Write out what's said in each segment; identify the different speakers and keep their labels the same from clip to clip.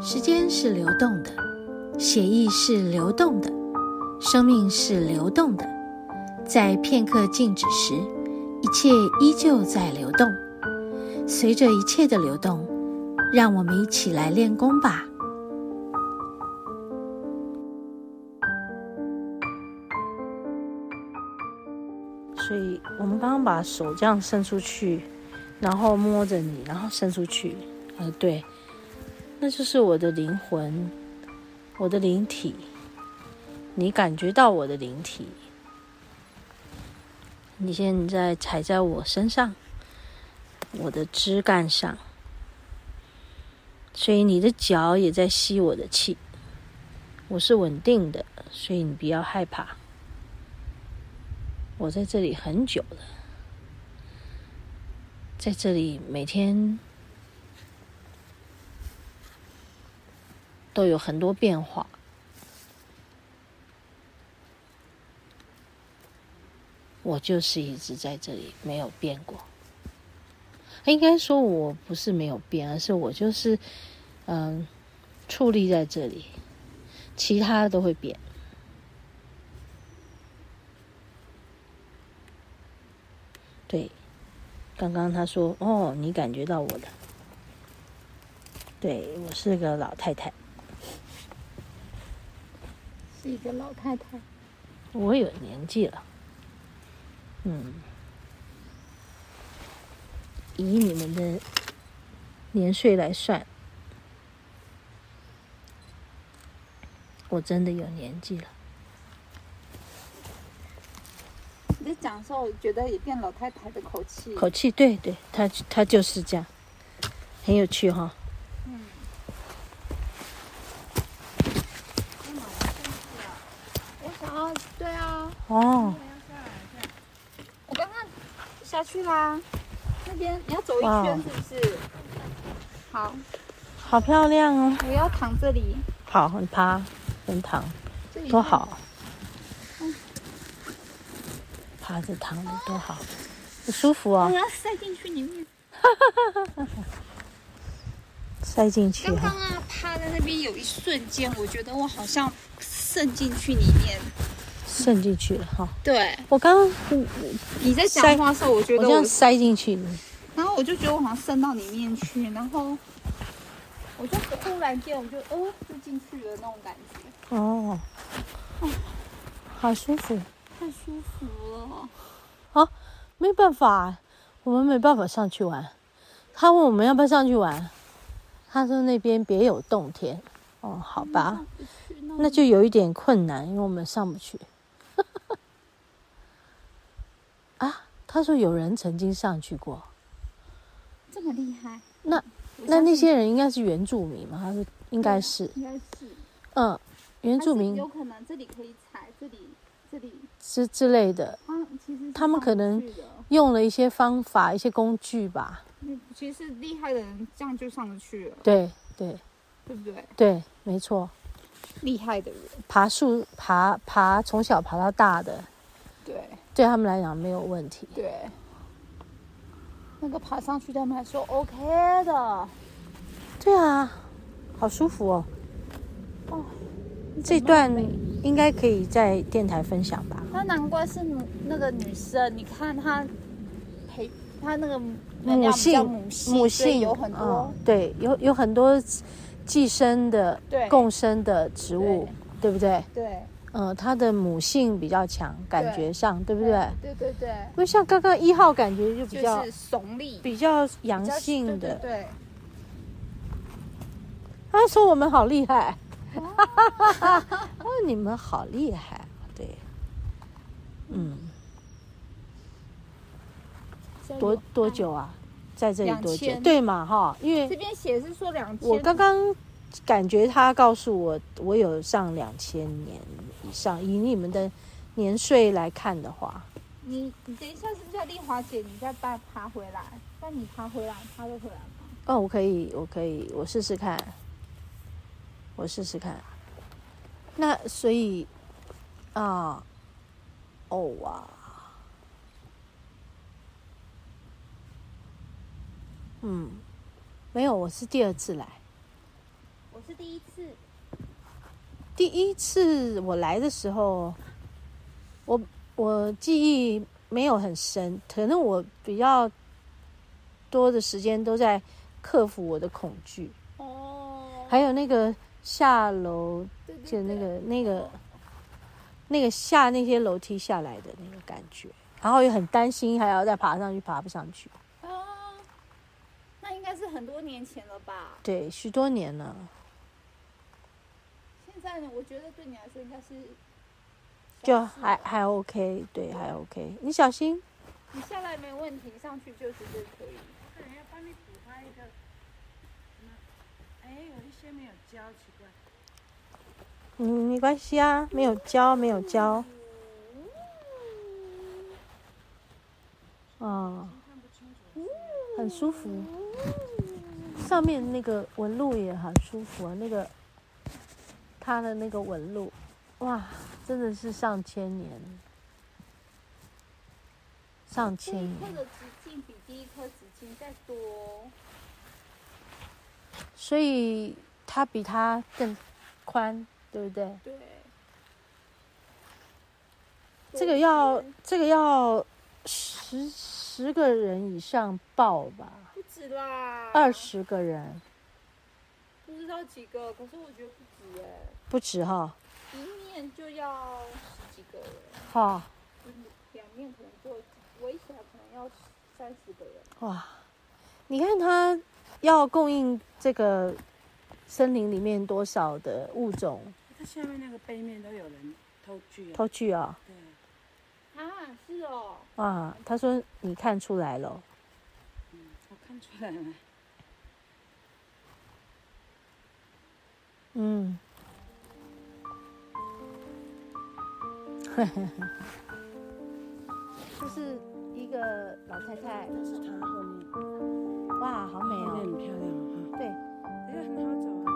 Speaker 1: 时间是流动的，血液是流动的，生命是流动的。在片刻静止时，一切依旧在流动。随着一切的流动，让我们一起来练功吧。
Speaker 2: 所以我们刚刚把手这样伸出去，然后摸着你，然后伸出去，呃，对，那就是我的灵魂，我的灵体，你感觉到我的灵体，你现在踩在我身上，我的枝干上，所以你的脚也在吸我的气，我是稳定的，所以你不要害怕。我在这里很久了，在这里每天都有很多变化。我就是一直在这里没有变过。应该说我不是没有变，而是我就是嗯，矗立在这里，其他都会变。对，刚刚他说：“哦，你感觉到我的？对，我是个老太太，
Speaker 3: 是一个老太太。
Speaker 2: 我有年纪了，嗯，以你们的年岁来算，我真的有年纪了。”
Speaker 3: 你在讲的时候，我觉得也变老太太的口气。
Speaker 2: 口气，对对，他他就是这样，很有趣哈、哦。
Speaker 3: 嗯。我想要，对啊。
Speaker 2: 哦。
Speaker 3: 我刚刚下去啦，那边你要走一圈是不是？好。
Speaker 2: 好漂亮哦。
Speaker 3: 我要躺这里。
Speaker 2: 好，你趴，跟躺，多好。趴着躺着多好，不舒服哦。
Speaker 3: 我要塞进去里面。
Speaker 2: 塞进去。
Speaker 3: 刚刚啊，趴在那边有一瞬间，我觉得我好像渗进去里面。
Speaker 2: 渗进去了哈。
Speaker 3: 对。
Speaker 2: 我刚刚
Speaker 3: 你在讲话的时候，我觉得我，
Speaker 2: 我这样塞进去。
Speaker 3: 然后我就觉得我好像渗到里面去，然后我就忽然间我就哦，就进去了那种感觉。
Speaker 2: 哦。哦，好舒服。
Speaker 3: 太舒服了，
Speaker 2: 啊，没办法，我们没办法上去玩。他问我们要不要上去玩，他说那边别有洞天。哦，好吧，那就有一点困难，因为我们上不去。啊，他说有人曾经上去过，
Speaker 3: 这么厉害？
Speaker 2: 那那那些人应该是原住民吗？他说应该是，
Speaker 3: 应该是，
Speaker 2: 嗯，原住民
Speaker 3: 有可能这里可以踩，这里这里。
Speaker 2: 之之类的，他们可能用了一些方法、一些工具吧。
Speaker 3: 其实厉害的人这样就上得去了。
Speaker 2: 对对，
Speaker 3: 对不对？
Speaker 2: 对，没错。
Speaker 3: 厉害的人，
Speaker 2: 爬树、爬爬，从小爬到大的，
Speaker 3: 对，
Speaker 2: 对他们来讲没有问题。
Speaker 3: 对，那个爬上去他们还说 OK 的。
Speaker 2: 对啊，好舒服哦。哦。这段应该可以在电台分享吧？
Speaker 3: 那难怪是那个女生，你看她陪她那个
Speaker 2: 母性
Speaker 3: 母性，母性有很多、
Speaker 2: 嗯、对，有有很多寄生的、共生的植物，对，对不对？
Speaker 3: 对，
Speaker 2: 嗯，它的母性比较强，感觉上对，对不对？
Speaker 3: 对对对。
Speaker 2: 因为像刚刚一号感觉就比
Speaker 3: 较
Speaker 2: 比较阳性的。
Speaker 3: 对，对，对。
Speaker 2: 他说我们好厉害。哈哈哈哈哦，你们好厉害，对，嗯，多多久啊？在这里多久？对嘛，哈，因为
Speaker 3: 这边写是说两千。
Speaker 2: 我刚刚感觉他告诉我，我有上两千年以上，以你们的年岁来看的话。
Speaker 3: 你你等一下是不是要丽华姐？你再把爬回来，那你爬回来，爬得回来吗？
Speaker 2: 哦，我可以，我可以，我试试看。我试试看，那所以啊，哦哇，嗯，没有，我是第二次来。
Speaker 3: 我是第一次。
Speaker 2: 第一次我来的时候，我我记忆没有很深，可能我比较多的时间都在克服我的恐惧。
Speaker 3: 哦。
Speaker 2: 还有那个下楼，就那个那个那个下那些楼梯下来的那个感觉，然后又很担心还要再爬上去，爬不上去。
Speaker 3: 很多年前了吧？
Speaker 2: 对，许多年了。
Speaker 3: 现在呢？我觉得对你来说应该是
Speaker 2: 就还还 OK，对，还 OK。你小心。
Speaker 3: 你下来没问题，上去就绝对可以。
Speaker 4: 我可能要帮你补发一个。哎，有一些没有胶，奇怪。
Speaker 2: 嗯，没关系啊，没有胶，没有胶。哦。很舒服。上面那个纹路也很舒服啊，那个它的那个纹路，哇，真的是上千年，上千年。
Speaker 3: 这一颗的直径比第一颗直径再多，
Speaker 2: 所以它比它更宽，对不对？
Speaker 3: 对。
Speaker 2: 这个要这个要十十个人以上抱吧。
Speaker 3: 是啦，
Speaker 2: 二十个人，
Speaker 3: 不知道几个，可是我觉得不止哎，
Speaker 2: 不止哈，
Speaker 3: 一面就要十几个人，
Speaker 2: 哈，
Speaker 3: 两面可能就围起来可能要三十个人，
Speaker 2: 哇，你看他要供应这个森林里面多少的物种？
Speaker 4: 它下面那个背面都有人偷锯，
Speaker 2: 偷锯啊？
Speaker 3: 对，啊，是哦，
Speaker 2: 啊，他说你看出来了。
Speaker 4: 看出来了。
Speaker 2: 嗯。呵呵呵。这是一个老太太。
Speaker 4: 那是她后面。
Speaker 2: 哇，好美哦。
Speaker 4: 很漂亮哈。
Speaker 2: 对。
Speaker 4: 因为很好走啊。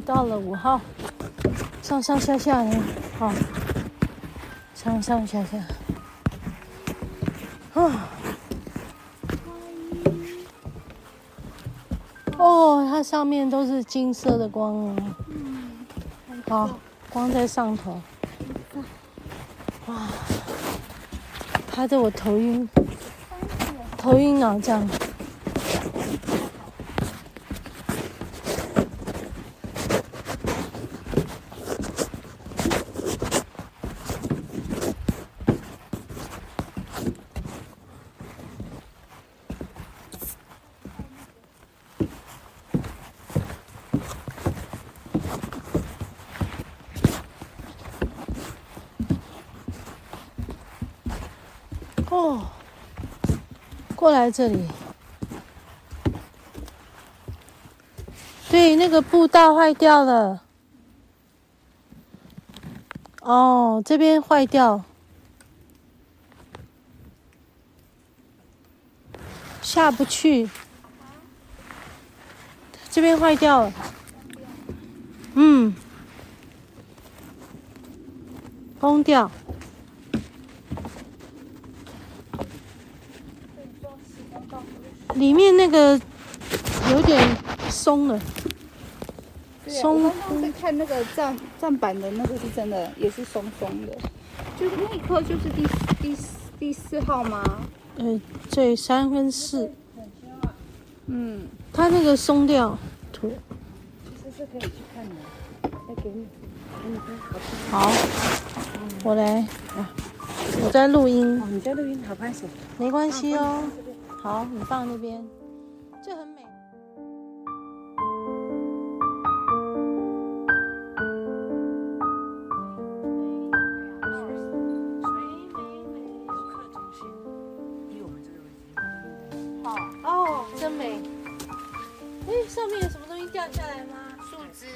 Speaker 2: 到了五号，上上下下的，好，上上下下，啊，哦，它上面都是金色的光哦，好，光在上头，哇，拍得我头晕，头晕脑胀。哦，过来这里。对，那个步道坏掉了。哦，这边坏掉，下不去。这边坏掉了。嗯，崩掉。里面那个有点松了，松。
Speaker 3: 我刚刚在看那个站站板的那个是真的，也是松松的。就是那一颗就是第第第四号吗？
Speaker 2: 嗯，对，三分四。
Speaker 3: 嗯，
Speaker 2: 它那个松掉，土。
Speaker 4: 其实是可以去看的。再给你，给你看。
Speaker 2: 好，我来。我在录音。
Speaker 4: 哦，你在录音，好拍手。
Speaker 2: 没关系哦。好，你放那边，这很美。好哦，真美。哎，上面有什么东西掉下来吗？
Speaker 3: 树枝。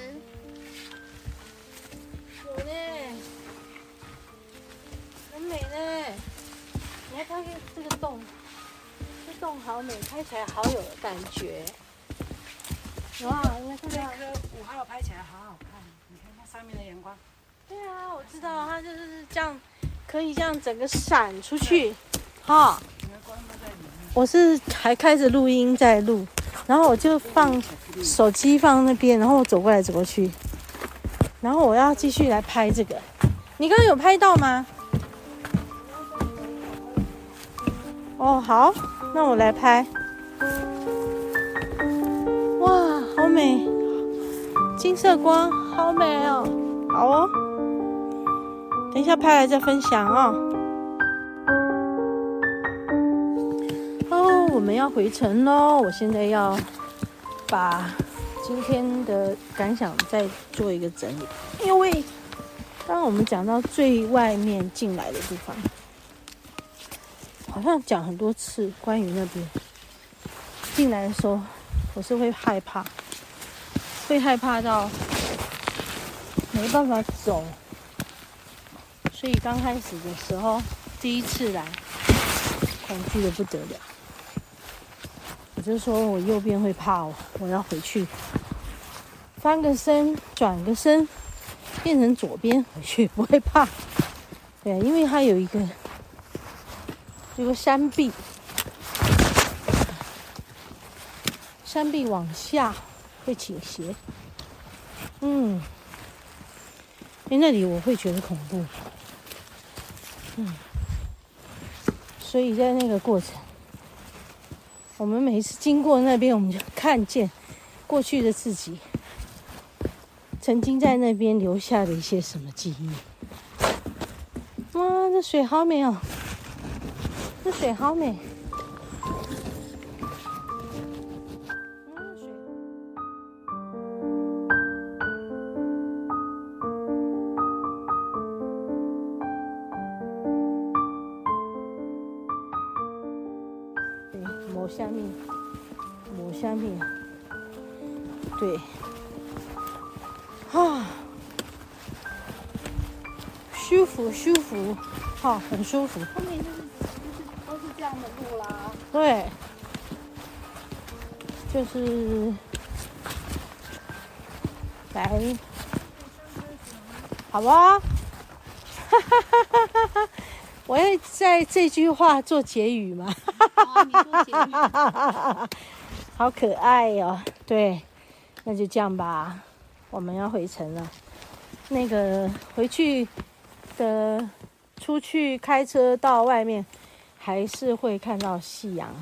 Speaker 2: 有呢，很美呢。你还看看这个洞。洞好美，拍起来好有感觉。哇，你看这
Speaker 4: 颗五号拍起来好好看，你看它上面的阳光。
Speaker 2: 对啊，我知道，它就是这样可以这样整个闪出去，哈。我是还开着录音在录，然后我就放手机放那边，然后我走过来走过去，然后我要继续来拍这个。你刚刚有拍到吗？哦，好，那我来拍。哇，好美，金色光，好美哦。好哦，等一下拍来再分享哦。我们要回程喽！我现在要把今天的感想再做一个整理。因为刚刚我们讲到最外面进来的地方，好像讲很多次关于那边进来的时候，我是会害怕，会害怕到没办法走。所以刚开始的时候，第一次来，恐惧得不得了。我就说我右边会怕我，我要回去翻个身，转个身，变成左边回去不会怕。对，因为它有一个有个山壁，山壁往下会倾斜。嗯，因为那里我会觉得恐怖。嗯，所以在那个过程。我们每一次经过那边，我们就看见过去的自己曾经在那边留下的一些什么记忆。哇，这水好美哦！这水好美。抹下面，抹下面，对，啊，舒服舒服，好，很舒服。
Speaker 3: 后面就是。
Speaker 2: 对，就是来，好吧，哈哈哈哈哈。我要在这句话做结语嘛，
Speaker 3: 哈哈哈哈哈。
Speaker 2: 好可爱哟、哦！对，那就这样吧。我们要回城了。那个回去的，出去开车到外面，还是会看到夕阳，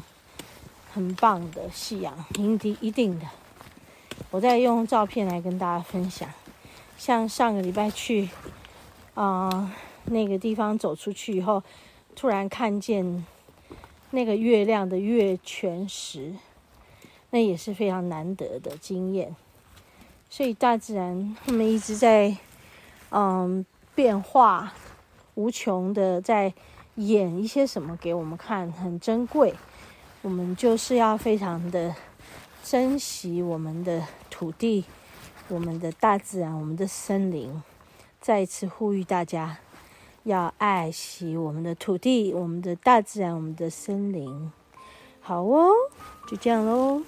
Speaker 2: 很棒的夕阳，一定一定的。我再用照片来跟大家分享。像上个礼拜去，啊、那个地方走出去以后，突然看见那个月亮的月全食，那也是非常难得的经验。所以大自然他们一直在嗯变化无穷的，在演一些什么给我们看，很珍贵。我们就是要非常的珍惜我们的土地、我们的大自然、我们的森林。再一次呼吁大家。要爱惜我们的土地、我们的大自然、我们的森林。好哦，就这样喽。